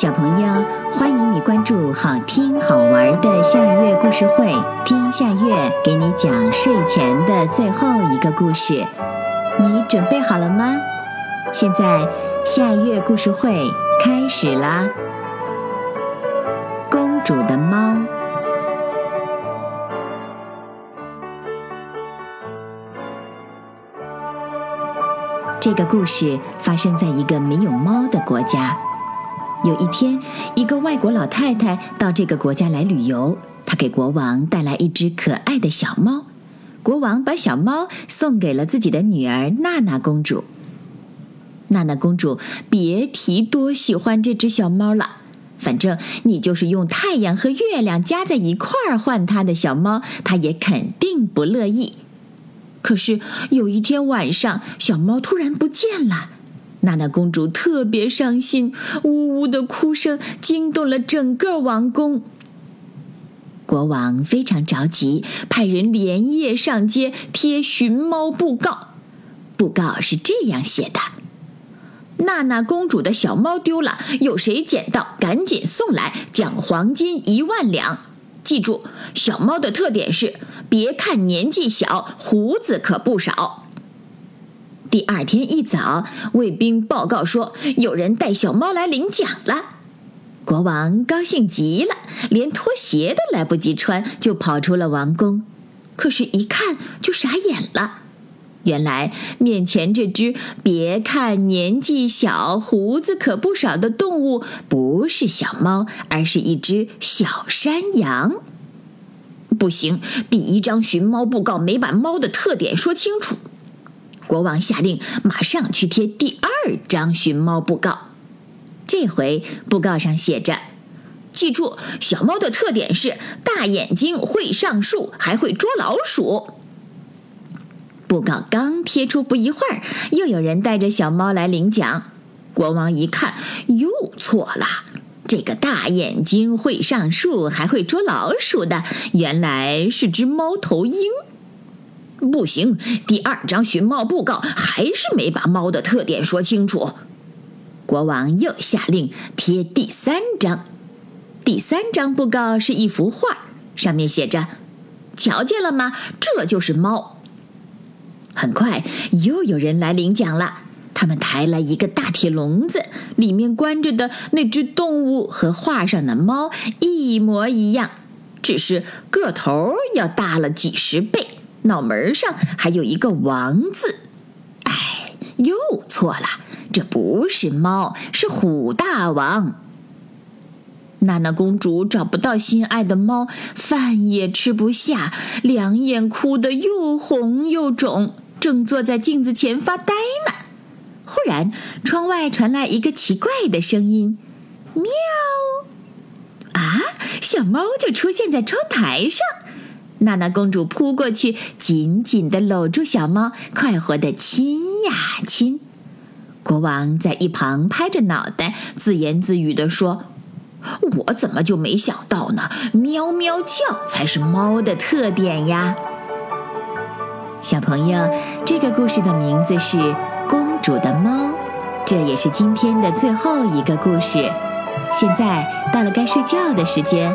小朋友，欢迎你关注好听好玩的夏月故事会，听夏月给你讲睡前的最后一个故事。你准备好了吗？现在夏月故事会开始啦！公主的猫。这个故事发生在一个没有猫的国家。有一天，一个外国老太太到这个国家来旅游，她给国王带来一只可爱的小猫。国王把小猫送给了自己的女儿娜娜公主。娜娜公主别提多喜欢这只小猫了，反正你就是用太阳和月亮加在一块儿换她的小猫，她也肯定不乐意。可是有一天晚上，小猫突然不见了。娜娜公主特别伤心，呜呜的哭声惊动了整个王宫。国王非常着急，派人连夜上街贴寻猫布告。布告是这样写的：“娜娜公主的小猫丢了，有谁捡到，赶紧送来，奖黄金一万两。记住，小猫的特点是，别看年纪小，胡子可不少。”第二天一早，卫兵报告说有人带小猫来领奖了。国王高兴极了，连拖鞋都来不及穿，就跑出了王宫。可是，一看就傻眼了。原来，面前这只别看年纪小、胡子可不少的动物，不是小猫，而是一只小山羊。不行，第一张寻猫布告没把猫的特点说清楚。国王下令，马上去贴第二张寻猫布告。这回布告上写着：“记住，小猫的特点是大眼睛，会上树，还会捉老鼠。”布告刚贴出不一会儿，又有人带着小猫来领奖。国王一看，又错了。这个大眼睛、会上树、还会捉老鼠的，原来是只猫头鹰。不行，第二张寻猫布告还是没把猫的特点说清楚。国王又下令贴第三张。第三张布告是一幅画，上面写着：“瞧见了吗？这就是猫。”很快又有人来领奖了。他们抬来一个大铁笼子，里面关着的那只动物和画上的猫一模一样，只是个头要大了几十倍。脑门上还有一个“王”字，哎，又错了，这不是猫，是虎大王。娜娜公主找不到心爱的猫，饭也吃不下，两眼哭得又红又肿，正坐在镜子前发呆呢。忽然，窗外传来一个奇怪的声音：“喵！”啊，小猫就出现在窗台上。娜娜公主扑过去，紧紧地搂住小猫，快活地亲呀亲。国王在一旁拍着脑袋，自言自语地说：“我怎么就没想到呢？喵喵叫才是猫的特点呀！”小朋友，这个故事的名字是《公主的猫》，这也是今天的最后一个故事。现在到了该睡觉的时间。